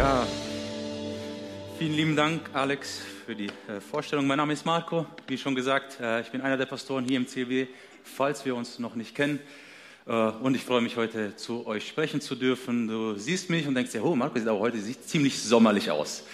Ja, vielen lieben Dank, Alex, für die äh, Vorstellung. Mein Name ist Marco, wie schon gesagt, äh, ich bin einer der Pastoren hier im CW, falls wir uns noch nicht kennen. Äh, und ich freue mich heute zu euch sprechen zu dürfen. Du siehst mich und denkst dir, oh, Marco sieht aber heute sieht ziemlich sommerlich aus.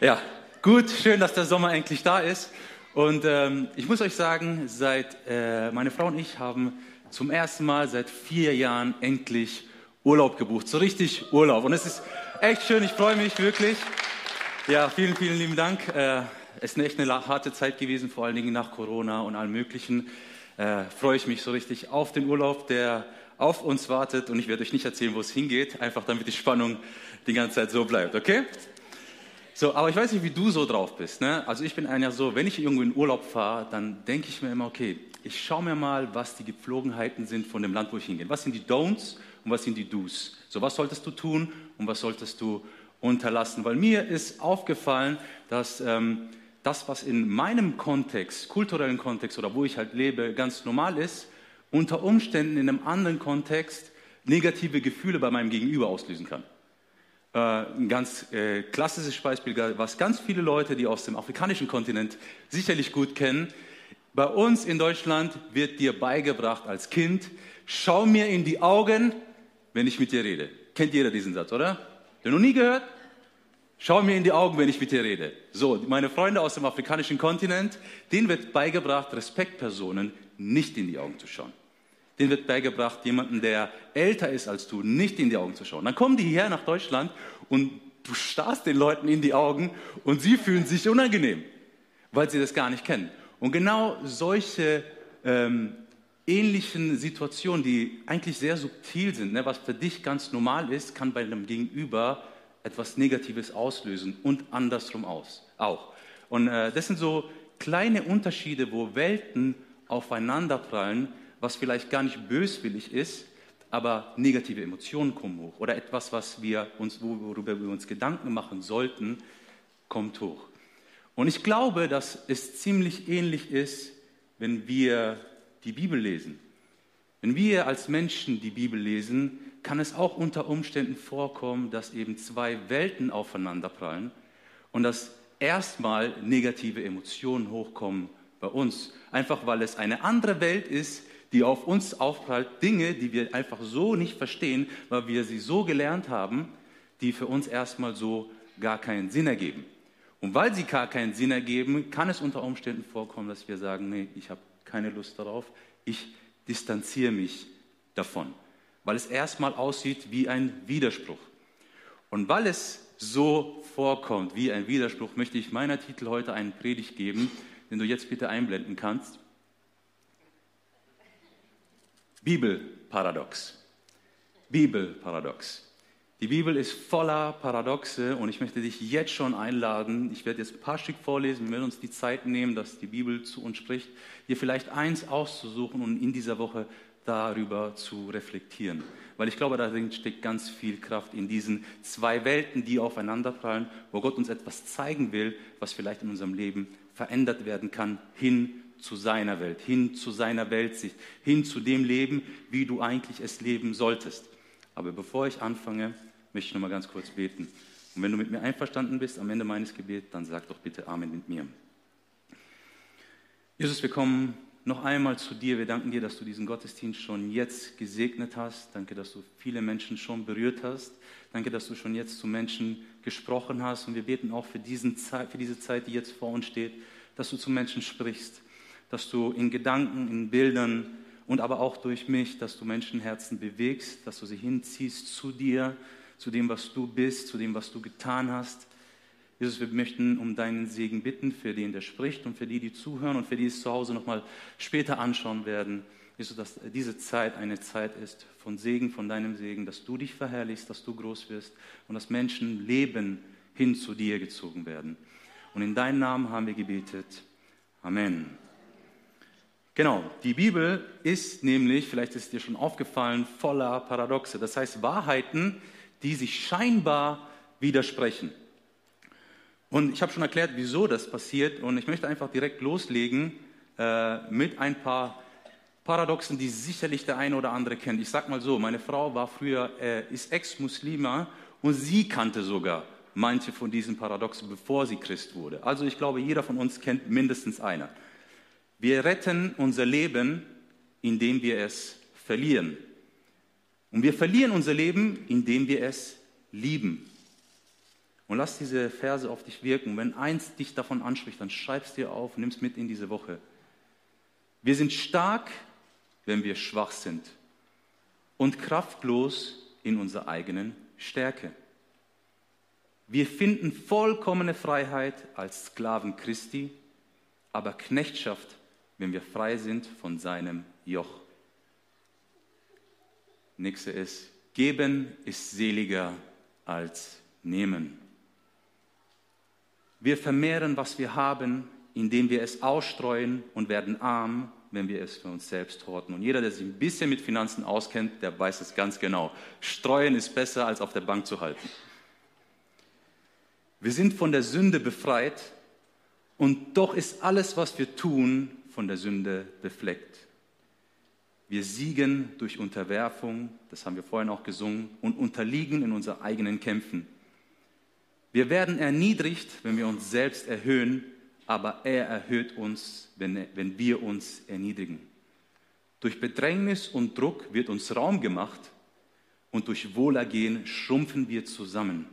Ja, gut, schön, dass der Sommer endlich da ist. Und ähm, ich muss euch sagen, seit meine Frau und ich haben zum ersten Mal seit vier Jahren endlich Urlaub gebucht, so richtig Urlaub. Und es ist echt schön, ich freue mich wirklich. Ja, vielen, vielen lieben Dank. Äh, es ist eine echt eine harte Zeit gewesen, vor allen Dingen nach Corona und allem Möglichen. Äh, freue ich mich so richtig auf den Urlaub, der auf uns wartet. Und ich werde euch nicht erzählen, wo es hingeht, einfach damit die Spannung die ganze Zeit so bleibt, okay? So, aber ich weiß nicht, wie du so drauf bist. Ne? Also ich bin einer so, wenn ich irgendwo in Urlaub fahre, dann denke ich mir immer, okay, ich schaue mir mal, was die Gepflogenheiten sind von dem Land, wo ich hingehe. Was sind die Don'ts und was sind die Do's? So, was solltest du tun und was solltest du unterlassen? Weil mir ist aufgefallen, dass ähm, das, was in meinem Kontext, kulturellen Kontext oder wo ich halt lebe, ganz normal ist, unter Umständen in einem anderen Kontext negative Gefühle bei meinem Gegenüber auslösen kann. Äh, ein ganz äh, klassisches Beispiel, was ganz viele Leute, die aus dem afrikanischen Kontinent sicherlich gut kennen. Bei uns in Deutschland wird dir beigebracht als Kind, schau mir in die Augen, wenn ich mit dir rede. Kennt jeder diesen Satz, oder? Den noch nie gehört? Schau mir in die Augen, wenn ich mit dir rede. So, meine Freunde aus dem afrikanischen Kontinent, denen wird beigebracht, Respektpersonen nicht in die Augen zu schauen. Denen wird beigebracht, jemanden, der älter ist als du, nicht in die Augen zu schauen. Dann kommen die hierher nach Deutschland und du starrst den Leuten in die Augen und sie fühlen sich unangenehm, weil sie das gar nicht kennen. Und genau solche ähm, ähnlichen Situationen, die eigentlich sehr subtil sind, ne, was für dich ganz normal ist, kann bei einem Gegenüber etwas Negatives auslösen und andersrum aus, auch. Und äh, das sind so kleine Unterschiede, wo Welten aufeinanderprallen, was vielleicht gar nicht böswillig ist, aber negative Emotionen kommen hoch oder etwas, was wir uns, worüber wir uns Gedanken machen sollten, kommt hoch. Und ich glaube, dass es ziemlich ähnlich ist, wenn wir die Bibel lesen. Wenn wir als Menschen die Bibel lesen, kann es auch unter Umständen vorkommen, dass eben zwei Welten aufeinanderprallen und dass erstmal negative Emotionen hochkommen bei uns. Einfach weil es eine andere Welt ist, die auf uns aufprallt, Dinge, die wir einfach so nicht verstehen, weil wir sie so gelernt haben, die für uns erstmal so gar keinen Sinn ergeben. Und weil sie gar keinen Sinn ergeben, kann es unter Umständen vorkommen, dass wir sagen, nee, ich habe keine Lust darauf, ich distanziere mich davon, weil es erstmal aussieht wie ein Widerspruch. Und weil es so vorkommt wie ein Widerspruch, möchte ich meiner Titel heute einen Predigt geben, den du jetzt bitte einblenden kannst. Bibelparadox. Bibelparadox. Die Bibel ist voller Paradoxe und ich möchte dich jetzt schon einladen. Ich werde jetzt ein paar Stück vorlesen, wir werden uns die Zeit nehmen, dass die Bibel zu uns spricht, dir vielleicht eins auszusuchen und in dieser Woche darüber zu reflektieren. Weil ich glaube, darin steckt ganz viel Kraft in diesen zwei Welten, die aufeinanderprallen, wo Gott uns etwas zeigen will, was vielleicht in unserem Leben verändert werden kann, hin zu seiner Welt, hin zu seiner Weltsicht, hin zu dem Leben, wie du eigentlich es leben solltest. Aber bevor ich anfange, möchte ich noch mal ganz kurz beten. Und wenn du mit mir einverstanden bist am Ende meines Gebets, dann sag doch bitte Amen mit mir. Jesus, wir kommen noch einmal zu dir. Wir danken dir, dass du diesen Gottesdienst schon jetzt gesegnet hast. Danke, dass du viele Menschen schon berührt hast. Danke, dass du schon jetzt zu Menschen gesprochen hast. Und wir beten auch für, diesen Zeit, für diese Zeit, die jetzt vor uns steht, dass du zu Menschen sprichst, dass du in Gedanken, in Bildern und aber auch durch mich, dass du Menschenherzen bewegst, dass du sie hinziehst zu dir, zu dem, was du bist, zu dem, was du getan hast. Jesus, wir möchten um deinen Segen bitten für den, der spricht und für die, die zuhören und für die es zu Hause nochmal später anschauen werden. Jesus, dass diese Zeit eine Zeit ist von Segen, von deinem Segen, dass du dich verherrlichst, dass du groß wirst und dass Menschen Leben hin zu dir gezogen werden. Und in deinem Namen haben wir gebetet. Amen. Genau, die Bibel ist nämlich, vielleicht ist es dir schon aufgefallen, voller Paradoxe. Das heißt Wahrheiten, die sich scheinbar widersprechen. Und ich habe schon erklärt, wieso das passiert. Und ich möchte einfach direkt loslegen äh, mit ein paar Paradoxen, die sicherlich der eine oder andere kennt. Ich sag mal so, meine Frau war früher, äh, ist Ex-Muslima und sie kannte sogar manche von diesen Paradoxen, bevor sie Christ wurde. Also ich glaube, jeder von uns kennt mindestens einer. Wir retten unser Leben, indem wir es verlieren. Und wir verlieren unser Leben, indem wir es lieben. Und lass diese Verse auf dich wirken. Wenn eins dich davon anspricht, dann schreib es dir auf, nimm es mit in diese Woche. Wir sind stark, wenn wir schwach sind und kraftlos in unserer eigenen Stärke. Wir finden vollkommene Freiheit als Sklaven Christi, aber Knechtschaft, wenn wir frei sind von seinem Joch. Nächste ist, geben ist seliger als nehmen. Wir vermehren, was wir haben, indem wir es ausstreuen und werden arm, wenn wir es für uns selbst horten. Und jeder, der sich ein bisschen mit Finanzen auskennt, der weiß es ganz genau. Streuen ist besser, als auf der Bank zu halten. Wir sind von der Sünde befreit und doch ist alles, was wir tun, von der Sünde befleckt. Wir siegen durch Unterwerfung, das haben wir vorhin auch gesungen, und unterliegen in unseren eigenen Kämpfen. Wir werden erniedrigt, wenn wir uns selbst erhöhen, aber er erhöht uns, wenn, wenn wir uns erniedrigen. Durch Bedrängnis und Druck wird uns Raum gemacht und durch Wohlergehen schrumpfen wir zusammen.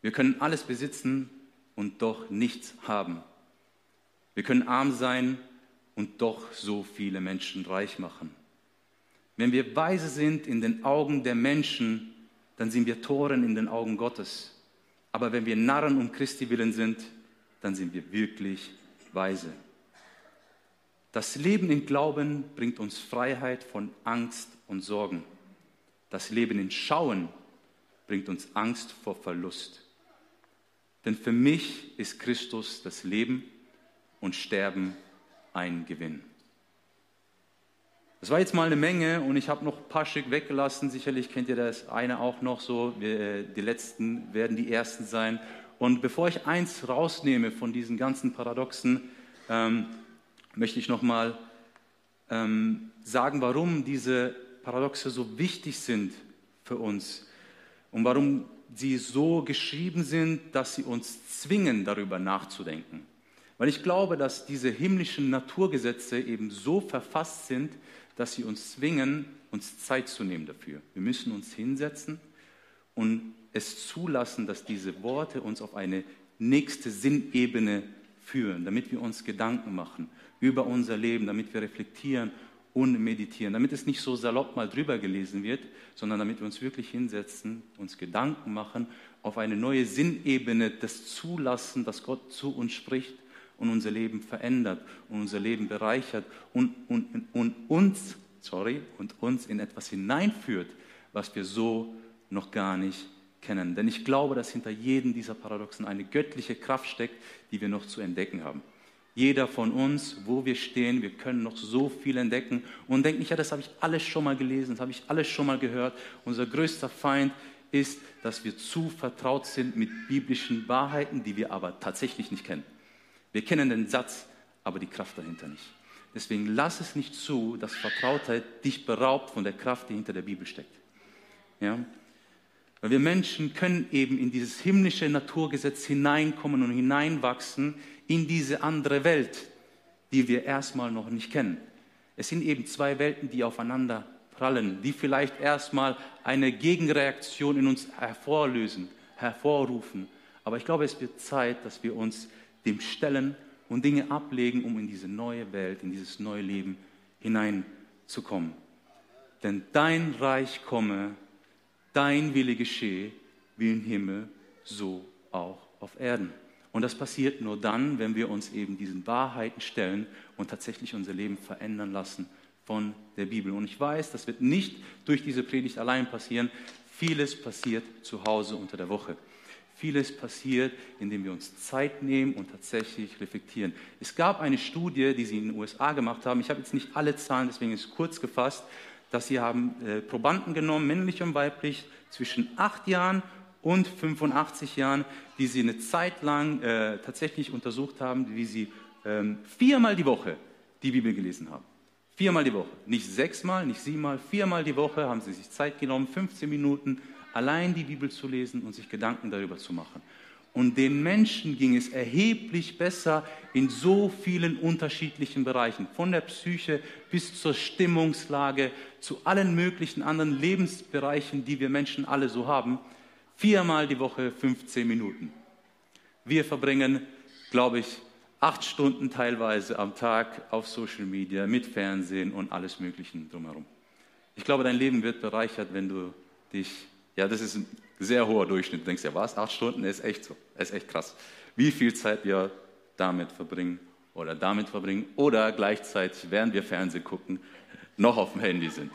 Wir können alles besitzen und doch nichts haben. Wir können arm sein und doch so viele Menschen reich machen. Wenn wir weise sind in den Augen der Menschen, dann sind wir Toren in den Augen Gottes. Aber wenn wir Narren um Christi willen sind, dann sind wir wirklich weise. Das Leben im Glauben bringt uns Freiheit von Angst und Sorgen. Das Leben in Schauen bringt uns Angst vor Verlust. Denn für mich ist Christus das Leben und Sterben ein Gewinn. Das war jetzt mal eine Menge und ich habe noch ein paar Stück weggelassen. Sicherlich kennt ihr das eine auch noch so. Äh, die letzten werden die ersten sein. Und bevor ich eins rausnehme von diesen ganzen Paradoxen, ähm, möchte ich noch mal ähm, sagen, warum diese Paradoxe so wichtig sind für uns und warum sie so geschrieben sind, dass sie uns zwingen, darüber nachzudenken. Weil ich glaube, dass diese himmlischen Naturgesetze eben so verfasst sind, dass sie uns zwingen, uns Zeit zu nehmen dafür. Wir müssen uns hinsetzen und es zulassen, dass diese Worte uns auf eine nächste Sinnebene führen, damit wir uns Gedanken machen über unser Leben, damit wir reflektieren und meditieren, damit es nicht so salopp mal drüber gelesen wird, sondern damit wir uns wirklich hinsetzen, uns Gedanken machen, auf eine neue Sinnebene das zulassen, dass Gott zu uns spricht und unser Leben verändert und unser Leben bereichert und, und, und, uns, sorry, und uns in etwas hineinführt, was wir so noch gar nicht kennen. Denn ich glaube, dass hinter jedem dieser Paradoxen eine göttliche Kraft steckt, die wir noch zu entdecken haben. Jeder von uns, wo wir stehen, wir können noch so viel entdecken und denken nicht, ja, das habe ich alles schon mal gelesen, das habe ich alles schon mal gehört. Unser größter Feind ist, dass wir zu vertraut sind mit biblischen Wahrheiten, die wir aber tatsächlich nicht kennen. Wir kennen den Satz, aber die Kraft dahinter nicht. Deswegen lass es nicht zu, dass Vertrautheit dich beraubt von der Kraft, die hinter der Bibel steckt. Ja? Weil wir Menschen können eben in dieses himmlische Naturgesetz hineinkommen und hineinwachsen in diese andere Welt, die wir erstmal noch nicht kennen. Es sind eben zwei Welten, die aufeinander prallen, die vielleicht erstmal eine Gegenreaktion in uns hervorlösen, hervorrufen. Aber ich glaube, es wird Zeit, dass wir uns dem stellen und Dinge ablegen, um in diese neue Welt, in dieses neue Leben hineinzukommen. Denn dein Reich komme, dein Wille geschehe, wie im Himmel, so auch auf Erden. Und das passiert nur dann, wenn wir uns eben diesen Wahrheiten stellen und tatsächlich unser Leben verändern lassen von der Bibel. Und ich weiß, das wird nicht durch diese Predigt allein passieren. Vieles passiert zu Hause unter der Woche. Vieles passiert, indem wir uns Zeit nehmen und tatsächlich reflektieren. Es gab eine Studie, die sie in den USA gemacht haben. Ich habe jetzt nicht alle Zahlen, deswegen ist es kurz gefasst, dass sie haben äh, Probanden genommen, männlich und weiblich, zwischen acht Jahren und 85 Jahren, die sie eine Zeit lang äh, tatsächlich untersucht haben, wie sie ähm, viermal die Woche die Bibel gelesen haben. Viermal die Woche. Nicht sechsmal, nicht siebenmal, viermal die Woche haben sie sich Zeit genommen, 15 Minuten allein die Bibel zu lesen und sich Gedanken darüber zu machen. Und den Menschen ging es erheblich besser in so vielen unterschiedlichen Bereichen, von der Psyche bis zur Stimmungslage, zu allen möglichen anderen Lebensbereichen, die wir Menschen alle so haben. Viermal die Woche 15 Minuten. Wir verbringen, glaube ich, acht Stunden teilweise am Tag auf Social Media mit Fernsehen und alles Mögliche drumherum. Ich glaube, dein Leben wird bereichert, wenn du dich, ja, das ist ein sehr hoher Durchschnitt. Du denkst, ja, was? Acht Stunden ist echt so, ist echt krass. Wie viel Zeit wir damit verbringen oder damit verbringen oder gleichzeitig, während wir Fernsehen gucken, noch auf dem Handy sind.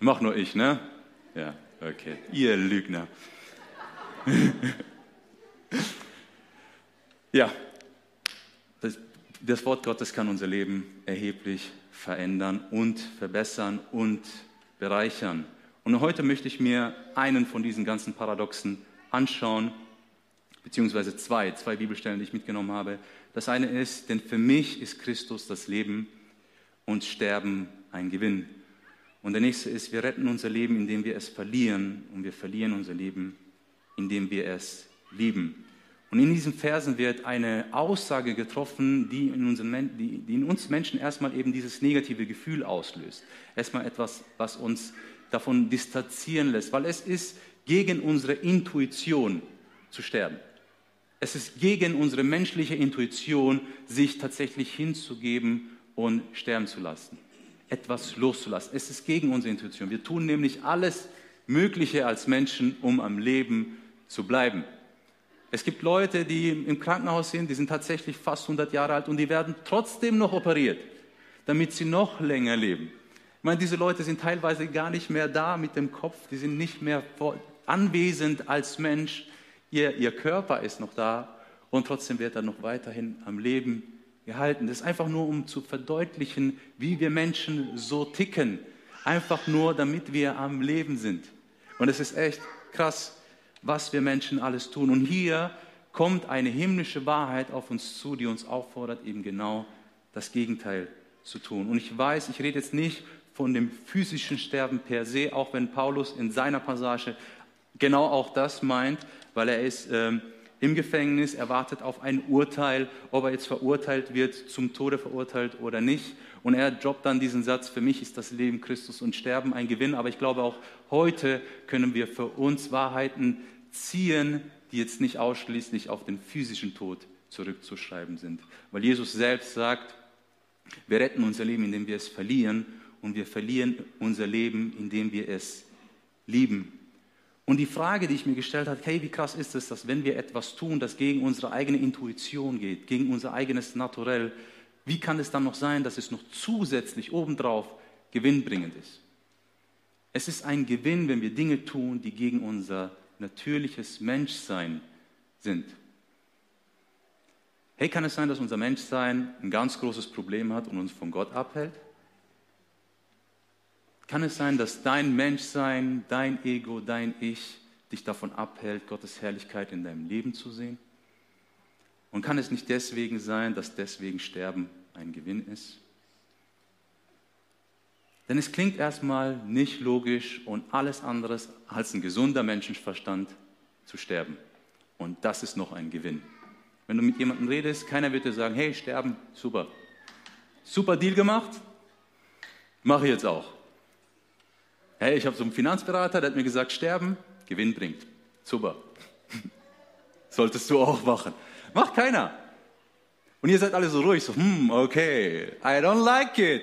Mach nur ich, ne? Ja, okay. Ihr Lügner. ja, das, das Wort Gottes kann unser Leben erheblich verändern und verbessern und bereichern. Und heute möchte ich mir einen von diesen ganzen Paradoxen anschauen, beziehungsweise zwei, zwei Bibelstellen, die ich mitgenommen habe. Das eine ist, denn für mich ist Christus das Leben und Sterben ein Gewinn. Und der nächste ist, wir retten unser Leben, indem wir es verlieren und wir verlieren unser Leben, indem wir es lieben. Und in diesen Versen wird eine Aussage getroffen, die in, unseren, die, die in uns Menschen erstmal eben dieses negative Gefühl auslöst. Erstmal etwas, was uns davon distanzieren lässt, weil es ist gegen unsere Intuition zu sterben. Es ist gegen unsere menschliche Intuition, sich tatsächlich hinzugeben und sterben zu lassen. Etwas loszulassen. Es ist gegen unsere Intuition. Wir tun nämlich alles Mögliche als Menschen, um am Leben zu bleiben. Es gibt Leute, die im Krankenhaus sind, die sind tatsächlich fast 100 Jahre alt und die werden trotzdem noch operiert, damit sie noch länger leben. Ich meine, diese Leute sind teilweise gar nicht mehr da mit dem Kopf, die sind nicht mehr anwesend als Mensch. Ihr, ihr Körper ist noch da und trotzdem wird er noch weiterhin am Leben gehalten. Das ist einfach nur, um zu verdeutlichen, wie wir Menschen so ticken. Einfach nur, damit wir am Leben sind. Und es ist echt krass was wir Menschen alles tun. Und hier kommt eine himmlische Wahrheit auf uns zu, die uns auffordert, eben genau das Gegenteil zu tun. Und ich weiß, ich rede jetzt nicht von dem physischen Sterben per se, auch wenn Paulus in seiner Passage genau auch das meint, weil er ist ähm, im Gefängnis, erwartet auf ein Urteil, ob er jetzt verurteilt wird, zum Tode verurteilt oder nicht. Und er droppt dann diesen Satz, für mich ist das Leben Christus und Sterben ein Gewinn. Aber ich glaube, auch heute können wir für uns Wahrheiten ziehen, die jetzt nicht ausschließlich auf den physischen Tod zurückzuschreiben sind. Weil Jesus selbst sagt, wir retten unser Leben, indem wir es verlieren und wir verlieren unser Leben, indem wir es lieben. Und die Frage, die ich mir gestellt habe, hey, wie krass ist es, dass wenn wir etwas tun, das gegen unsere eigene Intuition geht, gegen unser eigenes Naturell, wie kann es dann noch sein, dass es noch zusätzlich obendrauf gewinnbringend ist? Es ist ein Gewinn, wenn wir Dinge tun, die gegen unser natürliches Menschsein sind. Hey, kann es sein, dass unser Menschsein ein ganz großes Problem hat und uns von Gott abhält? Kann es sein, dass dein Menschsein, dein Ego, dein Ich dich davon abhält, Gottes Herrlichkeit in deinem Leben zu sehen? Und kann es nicht deswegen sein, dass deswegen Sterben ein Gewinn ist? Denn es klingt erstmal nicht logisch und alles anderes als ein gesunder Menschenverstand zu sterben. Und das ist noch ein Gewinn. Wenn du mit jemandem redest, keiner wird dir sagen, hey, sterben, super. Super Deal gemacht, mache ich jetzt auch. Hey, ich habe so einen Finanzberater, der hat mir gesagt, sterben, Gewinn bringt. Super. Solltest du auch machen. Macht keiner. Und ihr seid alle so ruhig, so, hm, okay, I don't like it.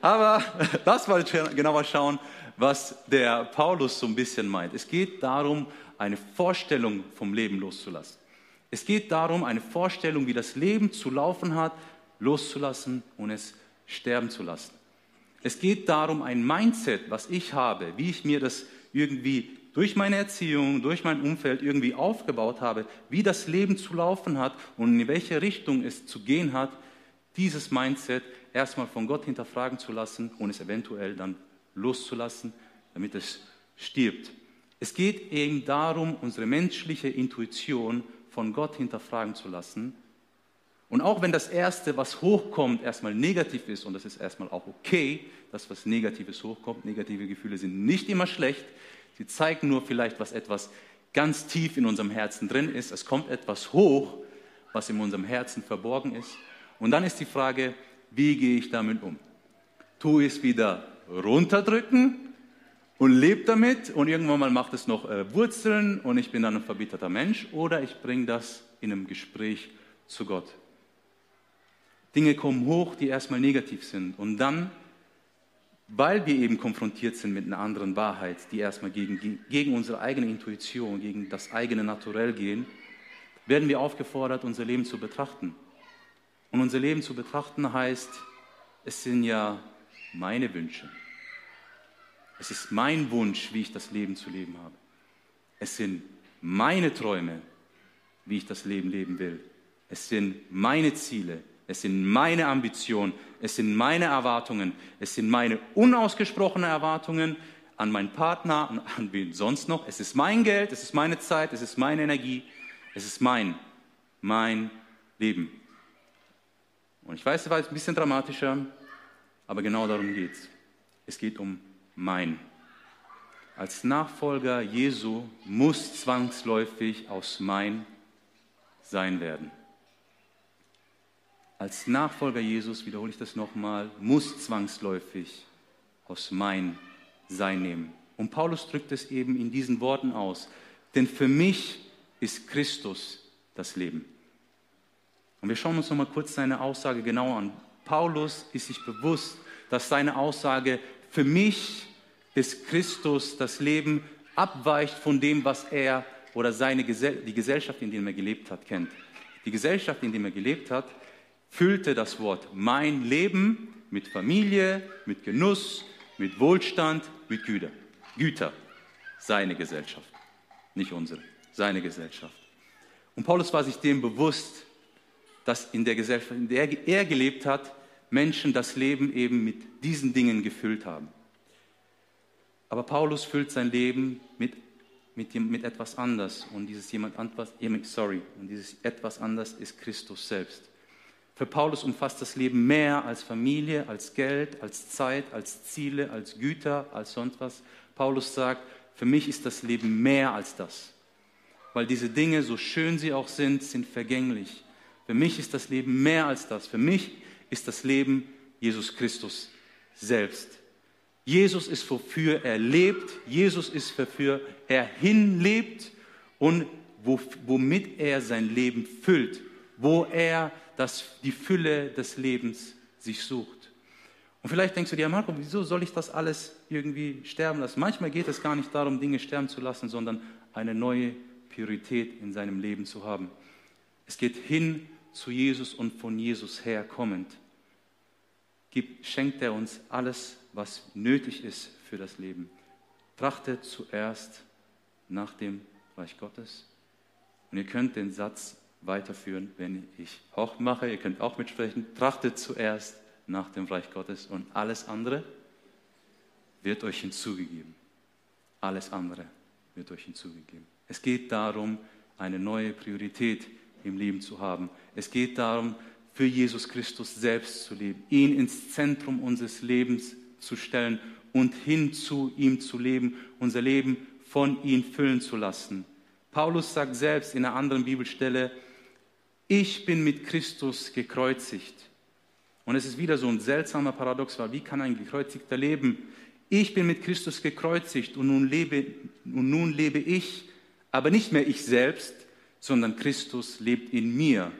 Aber lass mal genauer schauen, was der Paulus so ein bisschen meint. Es geht darum, eine Vorstellung vom Leben loszulassen. Es geht darum, eine Vorstellung, wie das Leben zu laufen hat, loszulassen und es sterben zu lassen. Es geht darum, ein Mindset, was ich habe, wie ich mir das irgendwie durch meine Erziehung, durch mein Umfeld irgendwie aufgebaut habe, wie das Leben zu laufen hat und in welche Richtung es zu gehen hat, dieses Mindset erstmal von Gott hinterfragen zu lassen und es eventuell dann loszulassen, damit es stirbt. Es geht eben darum, unsere menschliche Intuition von Gott hinterfragen zu lassen Und auch wenn das Erste, was hochkommt, erstmal negativ ist, und das ist erstmal auch okay, dass was Negatives hochkommt, negative Gefühle sind nicht immer schlecht, sie zeigen nur vielleicht, was etwas ganz tief in unserem Herzen drin ist. Es kommt etwas hoch, was in unserem Herzen verborgen ist. Und dann ist die Frage, wie gehe ich damit um? Ich es wieder runterdrücken und lebe damit und irgendwann mal macht es noch äh, Wurzeln und ich bin dann ein verbitterter Mensch oder ich bringe das in einem Gespräch zu Gott. Dinge kommen hoch, die erstmal negativ sind. Und dann, weil wir eben konfrontiert sind mit einer anderen Wahrheit, die erstmal gegen, gegen unsere eigene Intuition, gegen das eigene Naturell gehen, werden wir aufgefordert, unser Leben zu betrachten. Und unser Leben zu betrachten heißt, es sind ja meine Wünsche. Es ist mein Wunsch, wie ich das Leben zu leben habe. Es sind meine Träume, wie ich das Leben leben will. Es sind meine Ziele, es sind meine Ambitionen, es sind meine Erwartungen, es sind meine unausgesprochenen Erwartungen an meinen Partner, an, an wen sonst noch. Es ist mein Geld, es ist meine Zeit, es ist meine Energie, es ist mein, mein Leben. Und ich weiß, es war jetzt ein bisschen dramatischer, aber genau darum geht es. Es geht um mein. Als Nachfolger Jesu muss zwangsläufig aus mein sein werden als Nachfolger Jesus, wiederhole ich das nochmal, muss zwangsläufig aus mein Sein nehmen. Und Paulus drückt es eben in diesen Worten aus. Denn für mich ist Christus das Leben. Und wir schauen uns nochmal kurz seine Aussage genau an. Paulus ist sich bewusst, dass seine Aussage, für mich ist Christus das Leben, abweicht von dem, was er oder seine, die Gesellschaft, in der er gelebt hat, kennt. Die Gesellschaft, in der er gelebt hat, füllte das Wort mein Leben mit Familie, mit Genuss, mit Wohlstand, mit Güter. Güter. Seine Gesellschaft, nicht unsere, seine Gesellschaft. Und Paulus war sich dem bewusst, dass in der Gesellschaft, in der er gelebt hat, Menschen das Leben eben mit diesen Dingen gefüllt haben. Aber Paulus füllt sein Leben mit, mit, mit etwas anders. Und dieses jemand sorry, und dieses etwas anders ist Christus selbst. Für Paulus umfasst das Leben mehr als Familie, als Geld, als Zeit, als Ziele, als Güter, als sonst was. Paulus sagt, für mich ist das Leben mehr als das. Weil diese Dinge, so schön sie auch sind, sind vergänglich. Für mich ist das Leben mehr als das. Für mich ist das Leben Jesus Christus selbst. Jesus ist wofür er lebt. Jesus ist wofür er hinlebt und womit er sein Leben füllt. Wo er das die Fülle des Lebens sich sucht. Und vielleicht denkst du dir, Marco, wieso soll ich das alles irgendwie sterben lassen? Manchmal geht es gar nicht darum, Dinge sterben zu lassen, sondern eine neue Priorität in seinem Leben zu haben. Es geht hin zu Jesus und von Jesus her kommend. Gibt, schenkt er uns alles, was nötig ist für das Leben. Trachtet zuerst nach dem Reich Gottes. Und ihr könnt den Satz weiterführen, wenn ich auch mache. Ihr könnt auch mitsprechen. Trachtet zuerst nach dem Reich Gottes und alles andere wird euch hinzugegeben. Alles andere wird euch hinzugegeben. Es geht darum, eine neue Priorität im Leben zu haben. Es geht darum, für Jesus Christus selbst zu leben, ihn ins Zentrum unseres Lebens zu stellen und hin zu ihm zu leben, unser Leben von ihm füllen zu lassen. Paulus sagt selbst in einer anderen Bibelstelle, ich bin mit Christus gekreuzigt. Und es ist wieder so ein seltsamer Paradox, weil wie kann ein gekreuzigter leben? Ich bin mit Christus gekreuzigt und nun lebe, und nun lebe ich, aber nicht mehr ich selbst, sondern Christus lebt in mir.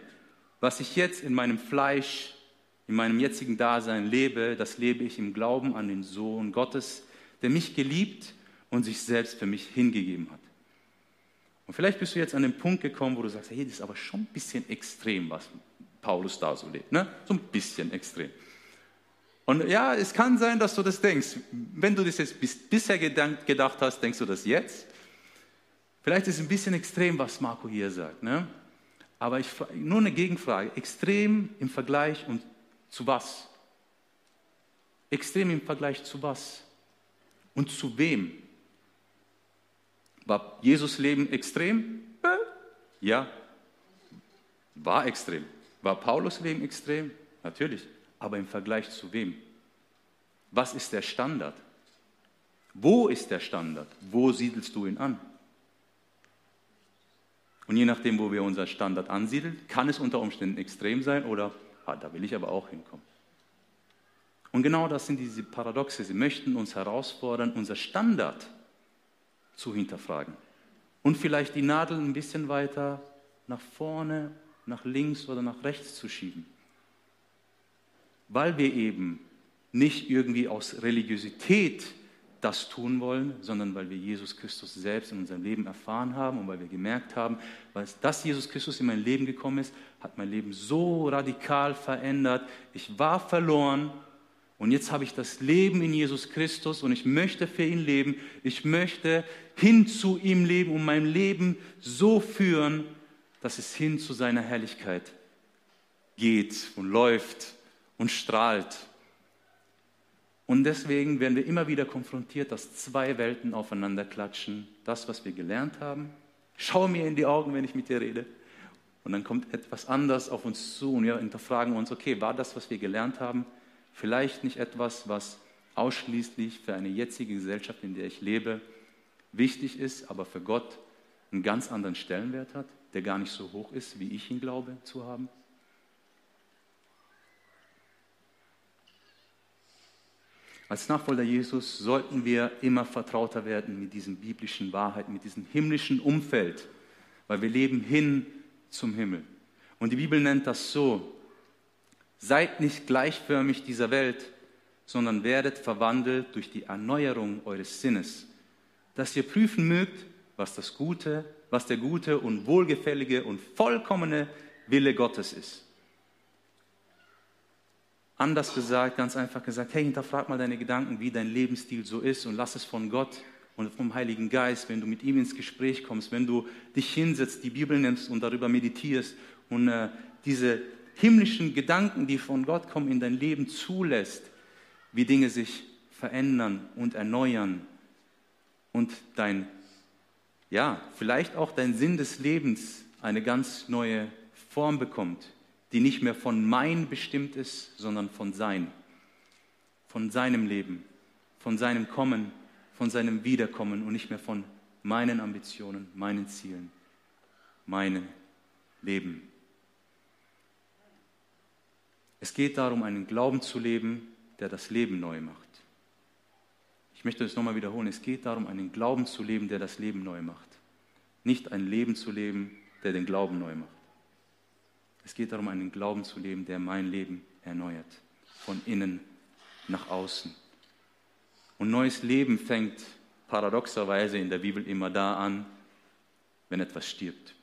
Was ich jetzt in meinem Fleisch, in meinem jetzigen Dasein lebe, das lebe ich im Glauben an den Sohn Gottes, der mich geliebt und sich selbst für mich hingegeben hat. Und vielleicht bist du jetzt an den Punkt gekommen, wo du sagst, hey, das ist aber schon ein bisschen extrem, was Paulus da so lebt. Ne? So ein bisschen extrem. Und ja, es kann sein, dass du das denkst. Wenn du das jetzt bis, bisher gedacht hast, denkst du das jetzt? Vielleicht ist es ein bisschen extrem, was Marco hier sagt. Ne? Aber ich, nur eine Gegenfrage. Extrem im Vergleich und zu was? Extrem im Vergleich zu was? Und zu wem? War Jesus Leben extrem? Äh, ja, war extrem. War Paulus Leben extrem? Natürlich. Aber im Vergleich zu wem? Was ist der Standard? Wo ist der Standard? Wo siedelst du ihn an? Und je nachdem, wo wir unser Standard ansiedeln, kann es unter Umständen extrem sein oder, ah, da will ich aber auch hinkommen. Und genau das sind diese Paradoxe. Sie möchten uns herausfordern, unser Standard zu hinterfragen. Und vielleicht die Nadel ein bisschen weiter nach vorne, nach links oder nach rechts zu schieben. Weil wir eben nicht irgendwie aus Religiosität das tun wollen, sondern weil wir Jesus Christus selbst in unserem Leben erfahren haben und weil wir gemerkt haben, weil das Jesus Christus in mein Leben gekommen ist, hat mein Leben so radikal verändert. Ich war verloren und jetzt habe ich das Leben in Jesus Christus und ich möchte für ihn leben. Ich möchte hin zu ihm leben und mein Leben so führen, dass es hin zu seiner Herrlichkeit geht und läuft und strahlt. Und deswegen werden wir immer wieder konfrontiert, dass zwei Welten aufeinander klatschen. Das, was wir gelernt haben. Schau mir in die Augen, wenn ich mit dir rede. Und dann kommt etwas anderes auf uns zu und wir hinterfragen uns, okay, war das, was wir gelernt haben, vielleicht nicht etwas, was ausschließlich für eine jetzige Gesellschaft, in der ich lebe, wichtig ist, aber für Gott einen ganz anderen Stellenwert hat, der gar nicht so hoch ist, wie ich ihn glaube zu haben? Als Nachfolger Jesus sollten wir immer vertrauter werden mit diesen biblischen Wahrheiten, mit diesem himmlischen Umfeld, weil wir leben hin zum Himmel. Und die Bibel nennt das so, seid nicht gleichförmig dieser Welt, sondern werdet verwandelt durch die Erneuerung eures Sinnes, dass ihr prüfen mögt, was das Gute, was der gute und wohlgefällige und vollkommene Wille Gottes ist. Anders gesagt, ganz einfach gesagt, hey, hinterfrag mal deine Gedanken, wie dein Lebensstil so ist und lass es von Gott und vom Heiligen Geist, wenn du mit ihm ins Gespräch kommst, wenn du dich hinsetzt, die Bibel nimmst und darüber meditierst und äh, diese himmlischen Gedanken, die von Gott kommen, in dein Leben zulässt, wie Dinge sich verändern und erneuern und dein, ja, vielleicht auch dein Sinn des Lebens eine ganz neue Form bekommt, die nicht mehr von mein bestimmt ist, sondern von sein, von seinem Leben, von seinem Kommen, von seinem Wiederkommen und nicht mehr von meinen Ambitionen, meinen Zielen, meinem Leben. Es geht darum, einen Glauben zu leben, der das Leben neu macht. Ich möchte es nochmal wiederholen. Es geht darum, einen Glauben zu leben, der das Leben neu macht. Nicht ein Leben zu leben, der den Glauben neu macht. Es geht darum, einen Glauben zu leben, der mein Leben erneuert, von innen nach außen. Und neues Leben fängt paradoxerweise in der Bibel immer da an, wenn etwas stirbt.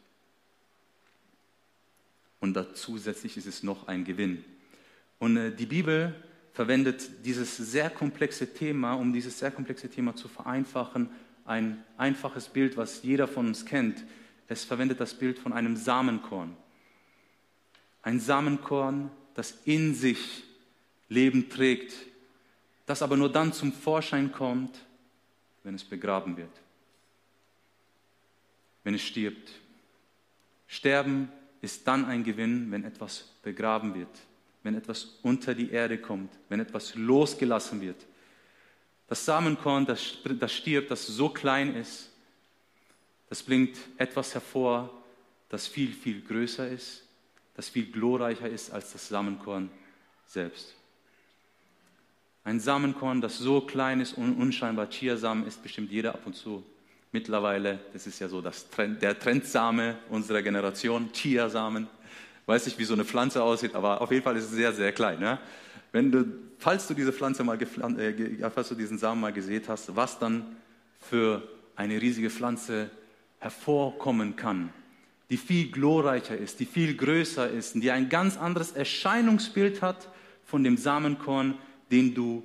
Und da zusätzlich ist es noch ein Gewinn. Und äh, die Bibel verwendet dieses sehr komplexe Thema, um dieses sehr komplexe Thema zu vereinfachen, ein einfaches Bild, was jeder von uns kennt. Es verwendet das Bild von einem Samenkorn. Ein Samenkorn, das in sich Leben trägt, das aber nur dann zum Vorschein kommt, wenn es begraben wird, wenn es stirbt. Sterben ist dann ein Gewinn, wenn etwas begraben wird, wenn etwas unter die Erde kommt, wenn etwas losgelassen wird. Das Samenkorn, das, das stirbt, das so klein ist, das bringt etwas hervor, das viel, viel größer ist das viel glorreicher ist als das Samenkorn selbst. Ein Samenkorn, das so klein ist und unscheinbar Chiasamen ist bestimmt jeder ab und zu. Mittlerweile, das ist ja so das Trend, der Trendsame unserer Generation, Chiasamen. Weiß nicht, wie so eine Pflanze aussieht, aber auf jeden Fall ist es sehr, sehr klein. Ja? Wenn du, falls du diese Pflanze mal, äh, falls du diesen Samen mal gesehen hast, was dann für eine riesige Pflanze hervorkommen kann, die viel glorreicher ist, die viel größer ist und die ein ganz anderes Erscheinungsbild hat von dem Samenkorn, den du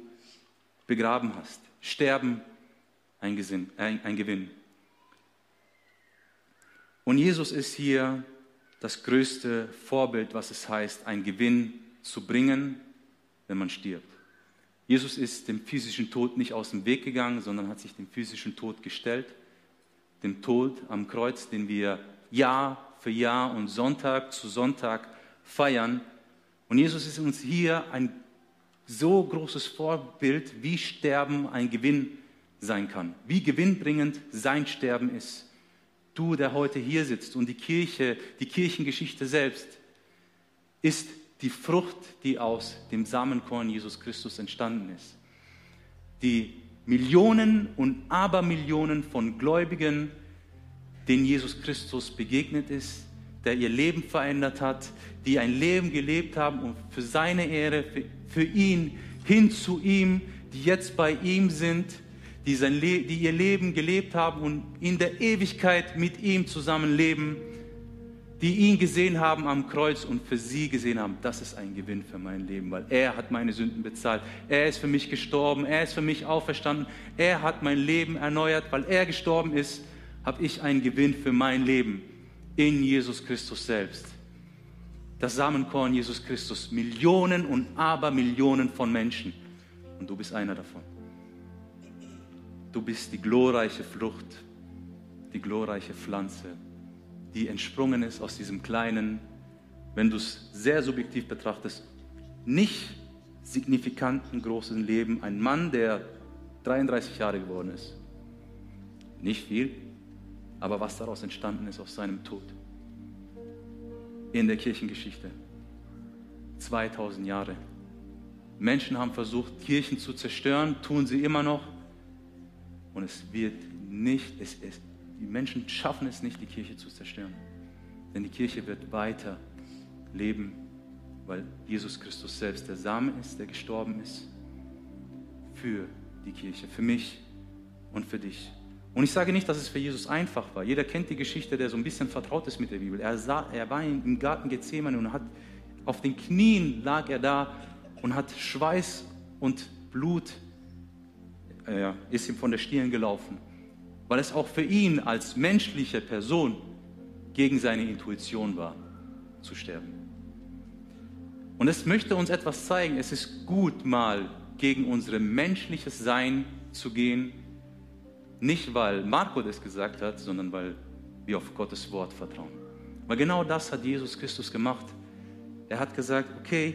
begraben hast. Sterben, ein, Gesinn, ein, ein Gewinn. Und Jesus ist hier das größte Vorbild, was es heißt, einen Gewinn zu bringen, wenn man stirbt. Jesus ist dem physischen Tod nicht aus dem Weg gegangen, sondern hat sich dem physischen Tod gestellt, dem Tod am Kreuz, den wir Jahr für Jahr und Sonntag zu Sonntag feiern. Und Jesus ist uns hier ein so großes Vorbild, wie Sterben ein Gewinn sein kann, wie gewinnbringend sein Sterben ist. Du, der heute hier sitzt und die Kirche, die Kirchengeschichte selbst, ist die Frucht, die aus dem Samenkorn Jesus Christus entstanden ist. Die Millionen und Abermillionen von Gläubigen, denen Jesus Christus begegnet ist, der ihr Leben verändert hat, die ein Leben gelebt haben und für seine Ehre, für, für ihn, hin zu ihm, die jetzt bei ihm sind, die, sein die ihr Leben gelebt haben und in der Ewigkeit mit ihm zusammenleben, die ihn gesehen haben am Kreuz und für sie gesehen haben, das ist ein Gewinn für mein Leben, weil er hat meine Sünden bezahlt. Er ist für mich gestorben, er ist für mich auferstanden, er hat mein Leben erneuert, weil er gestorben ist, habe ich einen Gewinn für mein Leben in Jesus Christus selbst. Das Samenkorn Jesus Christus, Millionen und Abermillionen von Menschen und du bist einer davon. Du bist die glorreiche Frucht, die glorreiche Pflanze die entsprungen ist aus diesem kleinen, wenn du es sehr subjektiv betrachtest, nicht signifikanten großen Leben. Ein Mann, der 33 Jahre geworden ist. Nicht viel, aber was daraus entstanden ist aus seinem Tod. In der Kirchengeschichte. 2000 Jahre. Menschen haben versucht, Kirchen zu zerstören, tun sie immer noch. Und es wird nicht, es, es, die Menschen schaffen es nicht, die Kirche zu zerstören. Denn die Kirche wird weiter leben, weil Jesus Christus selbst der Same ist, der gestorben ist für die Kirche, für mich und für dich. Und ich sage nicht, dass es für Jesus einfach war. Jeder kennt die Geschichte, der so ein bisschen vertraut ist mit der Bibel. Er, sah, er war im Garten Gethsemane und hat auf den Knien lag er da und hat Schweiß und Blut, äh, ist ihm von der Stirn gelaufen weil es auch für ihn als menschliche Person gegen seine Intuition war, zu sterben. Und es möchte uns etwas zeigen. Es ist gut, mal gegen unser menschliches Sein zu gehen. Nicht, weil Marco das gesagt hat, sondern weil wir auf Gottes Wort vertrauen. Weil genau das hat Jesus Christus gemacht. Er hat gesagt, okay,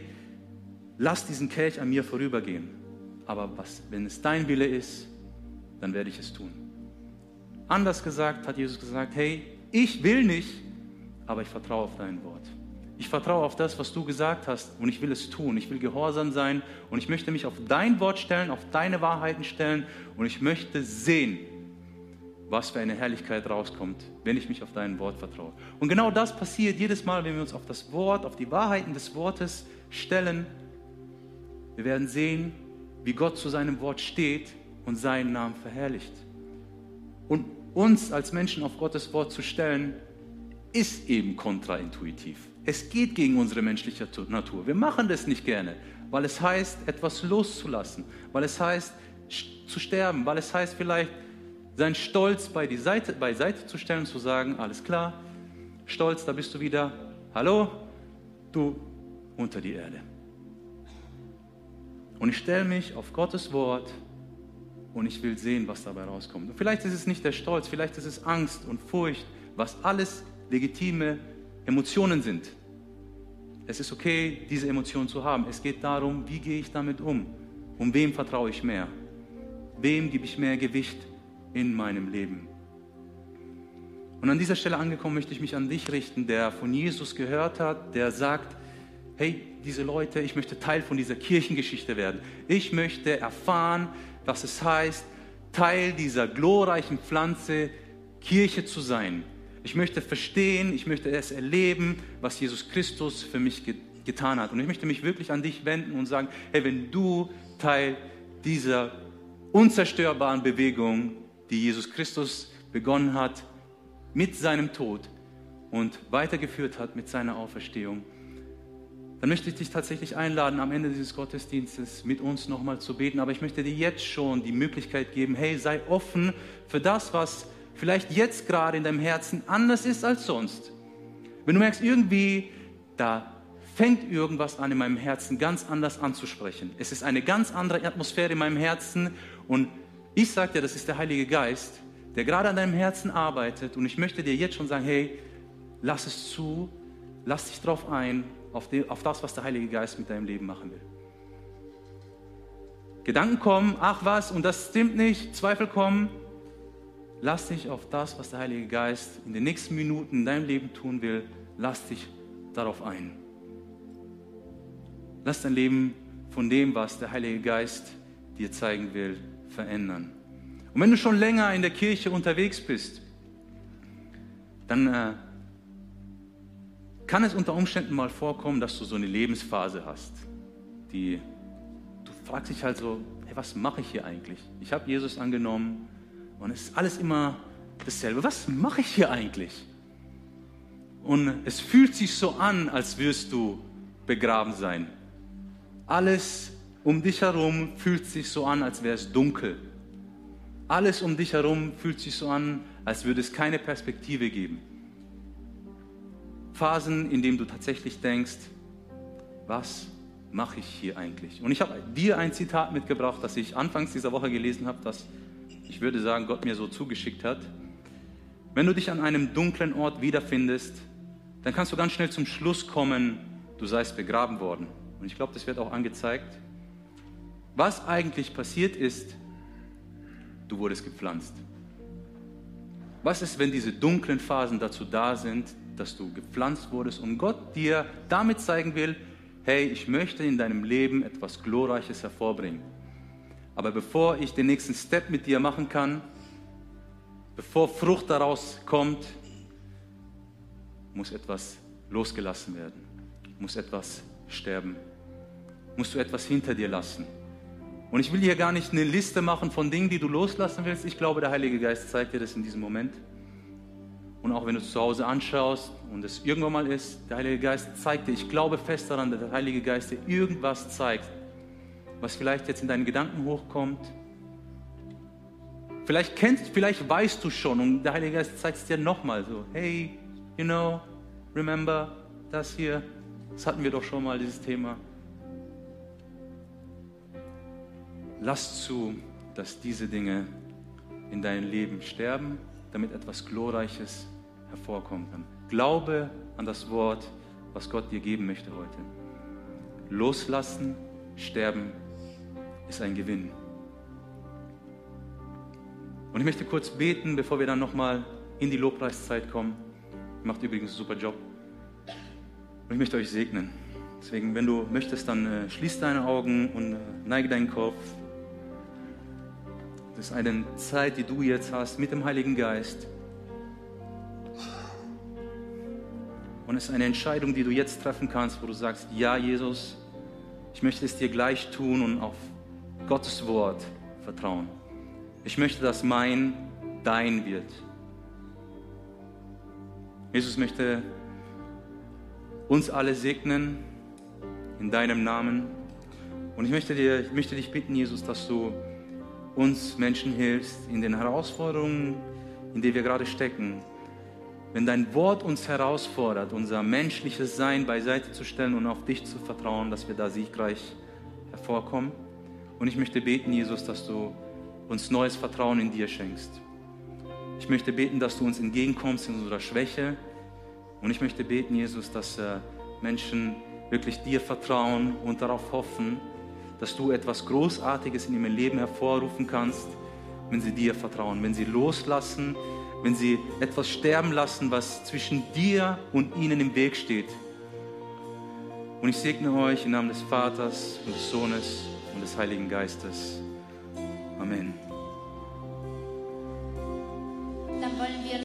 lass diesen Kelch an mir vorübergehen. Aber was, wenn es dein Wille ist, dann werde ich es tun. Anders gesagt hat Jesus gesagt, hey, ich will nicht, aber ich vertraue auf dein Wort. Ich vertraue auf das, was du gesagt hast und ich will es tun. Ich will gehorsam sein und ich möchte mich auf dein Wort stellen, auf deine Wahrheiten stellen und ich möchte sehen, was für eine Herrlichkeit rauskommt, wenn ich mich auf dein Wort vertraue. Und genau das passiert jedes Mal, wenn wir uns auf das Wort, auf die Wahrheiten des Wortes stellen. Wir werden sehen, wie Gott zu seinem Wort steht und seinen Namen verherrlicht. Und uns als Menschen auf Gottes Wort zu stellen, ist eben kontraintuitiv. Es geht gegen unsere menschliche Natur. Wir machen das nicht gerne, weil es heißt, etwas loszulassen, weil es heißt, zu sterben, weil es heißt vielleicht, seinen Stolz bei die Seite, beiseite zu stellen und zu sagen, alles klar, Stolz, da bist du wieder, hallo, du unter die Erde. Und ich stelle mich auf Gottes Wort und ich will sehen, was dabei rauskommt. Und vielleicht ist es nicht der Stolz, vielleicht ist es Angst und Furcht, was alles legitime Emotionen sind. Es ist okay, diese Emotionen zu haben. Es geht darum, wie gehe ich damit um? Um wem vertraue ich mehr? Wem gebe ich mehr Gewicht in meinem Leben? Und an dieser Stelle angekommen möchte ich mich an dich richten, der von Jesus gehört hat, der sagt, hey, diese Leute, ich möchte Teil von dieser Kirchengeschichte werden. Ich möchte erfahren, was es heißt, Teil dieser glorreichen Pflanze Kirche zu sein. Ich möchte verstehen, ich möchte es erleben, was Jesus Christus für mich getan hat. Und ich möchte mich wirklich an dich wenden und sagen, hey, wenn du Teil dieser unzerstörbaren Bewegung, die Jesus Christus begonnen hat mit seinem Tod und weitergeführt hat mit seiner Auferstehung, dann möchte ich dich tatsächlich einladen, am Ende dieses Gottesdienstes mit uns nochmal zu beten. Aber ich möchte dir jetzt schon die Möglichkeit geben, hey, sei offen für das, was vielleicht jetzt gerade in deinem Herzen anders ist als sonst. Wenn du merkst, irgendwie, da fängt irgendwas an in meinem Herzen ganz anders anzusprechen. Es ist eine ganz andere Atmosphäre in meinem Herzen und ich sage dir, das ist der Heilige Geist, der gerade an deinem Herzen arbeitet und ich möchte dir jetzt schon sagen, hey, lass es zu, lass dich drauf ein auf, die, auf das, was der Heilige Geist mit deinem Leben machen will. Gedanken kommen, ach was, und das stimmt nicht, Zweifel kommen. Lass dich auf das, was der Heilige Geist in den nächsten Minuten in deinem Leben tun will, lass dich darauf ein. Lass dein Leben von dem, was der Heilige Geist dir zeigen will, verändern. Und wenn du schon länger in der Kirche unterwegs bist, dann äh, kann es unter Umständen mal vorkommen, dass du so eine Lebensphase hast, die du fragst dich halt so, hey, was mache ich hier eigentlich? Ich habe Jesus angenommen und es ist alles immer dasselbe. Was mache ich hier eigentlich? Und es fühlt sich so an, als wirst du begraben sein. Alles um dich herum fühlt sich so an, als wäre es dunkel. Alles um dich herum fühlt sich so an, als würde es keine Perspektive geben. Phasen, in denen du tatsächlich denkst, was mache ich hier eigentlich? Und ich habe dir ein Zitat mitgebracht, das ich anfangs dieser Woche gelesen habe, das ich würde sagen, Gott mir so zugeschickt hat. Wenn du dich an einem dunklen Ort wiederfindest, dann kannst du ganz schnell zum Schluss kommen, du seist begraben worden. Und ich glaube, das wird auch angezeigt. Was eigentlich passiert ist, du wurdest gepflanzt. Was ist, wenn diese dunklen Phasen dazu da sind, dass du gepflanzt wurdest und Gott dir damit zeigen will, hey, ich möchte in deinem Leben etwas Glorreiches hervorbringen. Aber bevor ich den nächsten Step mit dir machen kann, bevor Frucht daraus kommt, muss etwas losgelassen werden, muss etwas sterben, musst du etwas hinter dir lassen. Und ich will hier gar nicht eine Liste machen von Dingen, die du loslassen willst. Ich glaube, der Heilige Geist zeigt dir das in diesem Moment. Und auch wenn du es zu Hause anschaust und es irgendwann mal ist, der Heilige Geist zeigt dir, ich glaube fest daran, dass der Heilige Geist dir irgendwas zeigt, was vielleicht jetzt in deinen Gedanken hochkommt. Vielleicht kennst, vielleicht weißt du schon und der Heilige Geist zeigt es dir nochmal so, hey, you know, remember das hier, das hatten wir doch schon mal, dieses Thema. Lass zu, dass diese Dinge in deinem Leben sterben damit etwas Glorreiches hervorkommen kann. Glaube an das Wort, was Gott dir geben möchte heute. Loslassen, sterben ist ein Gewinn. Und ich möchte kurz beten, bevor wir dann nochmal in die Lobpreiszeit kommen. Macht übrigens einen super Job. Und ich möchte euch segnen. Deswegen, wenn du möchtest, dann äh, schließ deine Augen und äh, neige deinen Kopf. Das ist eine Zeit, die du jetzt hast mit dem Heiligen Geist. Und es ist eine Entscheidung, die du jetzt treffen kannst, wo du sagst, ja Jesus, ich möchte es dir gleich tun und auf Gottes Wort vertrauen. Ich möchte, dass mein dein wird. Jesus möchte uns alle segnen in deinem Namen. Und ich möchte, dir, ich möchte dich bitten, Jesus, dass du uns Menschen hilfst in den Herausforderungen, in denen wir gerade stecken. Wenn dein Wort uns herausfordert, unser menschliches Sein beiseite zu stellen und auf dich zu vertrauen, dass wir da siegreich hervorkommen. Und ich möchte beten, Jesus, dass du uns neues Vertrauen in dir schenkst. Ich möchte beten, dass du uns entgegenkommst in unserer Schwäche. Und ich möchte beten, Jesus, dass äh, Menschen wirklich dir vertrauen und darauf hoffen, dass du etwas Großartiges in ihrem Leben hervorrufen kannst, wenn sie dir vertrauen, wenn sie loslassen, wenn sie etwas sterben lassen, was zwischen dir und ihnen im Weg steht. Und ich segne euch im Namen des Vaters und des Sohnes und des Heiligen Geistes. Amen.